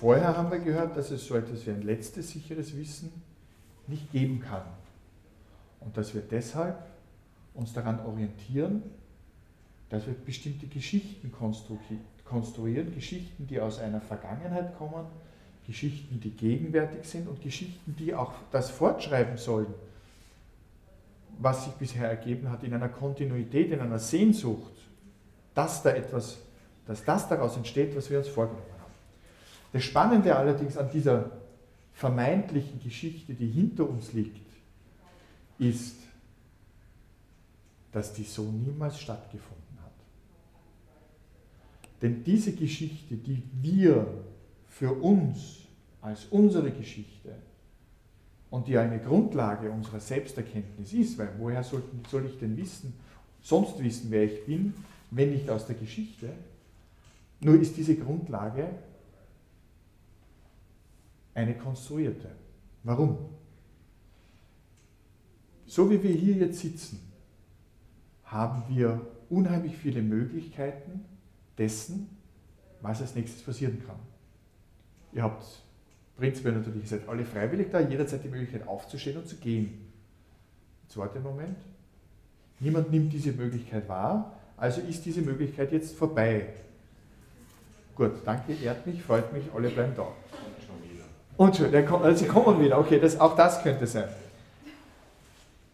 Vorher haben wir gehört, dass es so etwas wie ein letztes sicheres Wissen nicht geben kann. Und dass wir deshalb uns daran orientieren, dass wir bestimmte Geschichten konstruieren, Geschichten, die aus einer Vergangenheit kommen, Geschichten, die gegenwärtig sind und Geschichten, die auch das fortschreiben sollen, was sich bisher ergeben hat, in einer Kontinuität, in einer Sehnsucht, dass da etwas, dass das daraus entsteht, was wir uns vorgenommen haben. Das Spannende allerdings an dieser vermeintlichen Geschichte, die hinter uns liegt, ist, dass die so niemals stattgefunden hat. Denn diese Geschichte, die wir für uns als unsere Geschichte und die eine Grundlage unserer Selbsterkenntnis ist, weil woher soll, soll ich denn wissen, sonst wissen, wer ich bin, wenn nicht aus der Geschichte, nur ist diese Grundlage eine konstruierte. Warum? So wie wir hier jetzt sitzen, haben wir unheimlich viele Möglichkeiten dessen, was als nächstes passieren kann. Ihr habt prinzipiell natürlich, ihr seid alle freiwillig da, jederzeit die Möglichkeit aufzustehen und zu gehen. Zweiter Moment. Niemand nimmt diese Möglichkeit wahr, also ist diese Möglichkeit jetzt vorbei. Gut, danke, ehrt mich, freut mich, alle bleiben da. Und schon, also sie kommen wieder, okay, das, auch das könnte sein.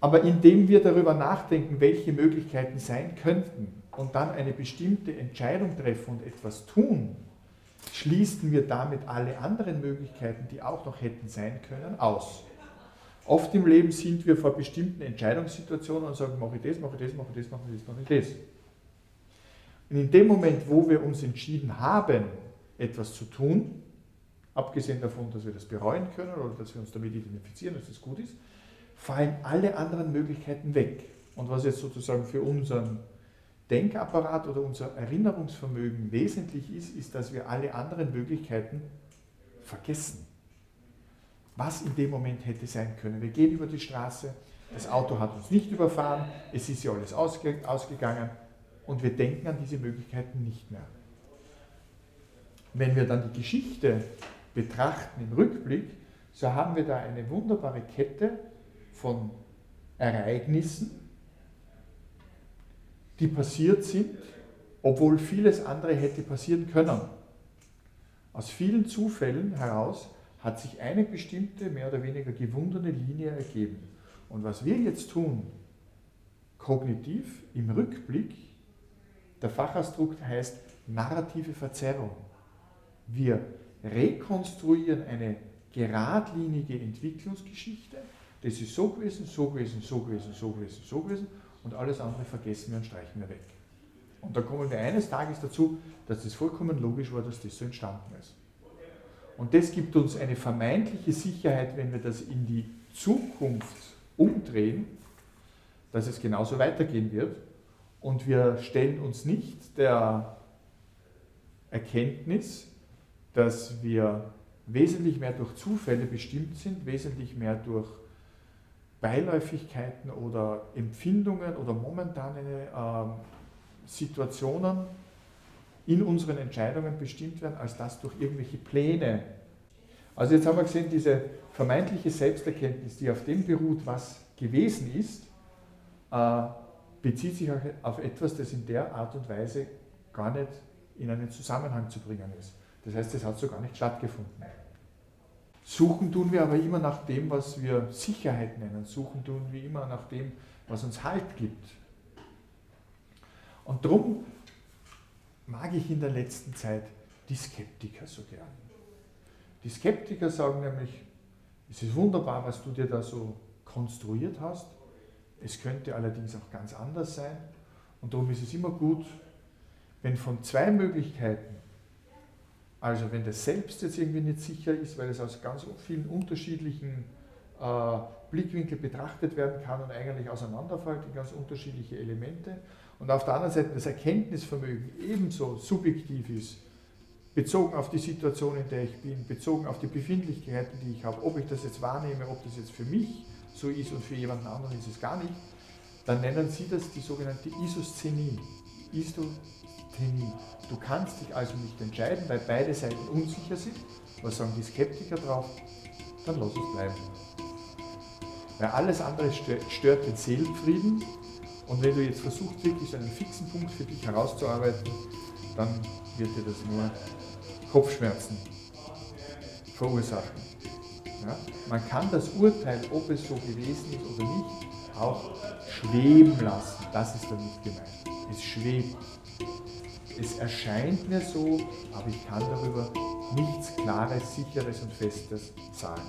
Aber indem wir darüber nachdenken, welche Möglichkeiten sein könnten und dann eine bestimmte Entscheidung treffen und etwas tun, schließen wir damit alle anderen Möglichkeiten, die auch noch hätten sein können, aus. Oft im Leben sind wir vor bestimmten Entscheidungssituationen und sagen, mache ich das, mache ich das, mache ich das, mache ich das, mache ich das. Und in dem Moment, wo wir uns entschieden haben, etwas zu tun, abgesehen davon, dass wir das bereuen können oder dass wir uns damit identifizieren, dass das gut ist, fallen alle anderen Möglichkeiten weg. Und was jetzt sozusagen für unseren Denkapparat oder unser Erinnerungsvermögen wesentlich ist, ist, dass wir alle anderen Möglichkeiten vergessen. Was in dem Moment hätte sein können. Wir gehen über die Straße, das Auto hat uns nicht überfahren, es ist ja alles ausge ausgegangen und wir denken an diese Möglichkeiten nicht mehr. Wenn wir dann die Geschichte betrachten im Rückblick, so haben wir da eine wunderbare Kette von Ereignissen, die passiert sind, obwohl vieles andere hätte passieren können. Aus vielen Zufällen heraus hat sich eine bestimmte, mehr oder weniger gewundene Linie ergeben. Und was wir jetzt tun, kognitiv im Rückblick, der Fachausdruck heißt narrative Verzerrung. Wir rekonstruieren eine geradlinige Entwicklungsgeschichte. Das ist so gewesen, so gewesen, so gewesen, so gewesen, so gewesen und alles andere vergessen wir und streichen wir weg. Und da kommen wir eines Tages dazu, dass das vollkommen logisch war, dass das so entstanden ist. Und das gibt uns eine vermeintliche Sicherheit, wenn wir das in die Zukunft umdrehen, dass es genauso weitergehen wird. Und wir stellen uns nicht der Erkenntnis, dass wir wesentlich mehr durch Zufälle bestimmt sind, wesentlich mehr durch Beiläufigkeiten oder Empfindungen oder momentane äh, Situationen in unseren Entscheidungen bestimmt werden, als das durch irgendwelche Pläne. Also jetzt haben wir gesehen, diese vermeintliche Selbsterkenntnis, die auf dem beruht, was gewesen ist, äh, bezieht sich auf etwas, das in der Art und Weise gar nicht in einen Zusammenhang zu bringen ist. Das heißt, es hat so gar nicht stattgefunden. Suchen tun wir aber immer nach dem, was wir Sicherheit nennen. Suchen tun wir immer nach dem, was uns Halt gibt. Und darum mag ich in der letzten Zeit die Skeptiker so gern. Die Skeptiker sagen nämlich, es ist wunderbar, was du dir da so konstruiert hast. Es könnte allerdings auch ganz anders sein. Und darum ist es immer gut, wenn von zwei Möglichkeiten also wenn das Selbst jetzt irgendwie nicht sicher ist, weil es aus ganz vielen unterschiedlichen äh, Blickwinkeln betrachtet werden kann und eigentlich auseinanderfällt in ganz unterschiedliche Elemente. Und auf der anderen Seite das Erkenntnisvermögen ebenso subjektiv ist, bezogen auf die Situation, in der ich bin, bezogen auf die Befindlichkeiten, die ich habe, ob ich das jetzt wahrnehme, ob das jetzt für mich so ist und für jemanden anderen ist es gar nicht, dann nennen Sie das die sogenannte Isoszenie. Iso Tennis. Du kannst dich also nicht entscheiden, weil beide Seiten unsicher sind. Was sagen die Skeptiker drauf? Dann lass es bleiben. Weil alles andere stört den Seelenfrieden. Und wenn du jetzt versuchst, wirklich einen fixen Punkt für dich herauszuarbeiten, dann wird dir das nur Kopfschmerzen verursachen. Ja? Man kann das Urteil, ob es so gewesen ist oder nicht, auch schweben lassen. Das ist damit gemeint. Es schwebt. Es erscheint mir so, aber ich kann darüber nichts Klares, Sicheres und Festes sagen.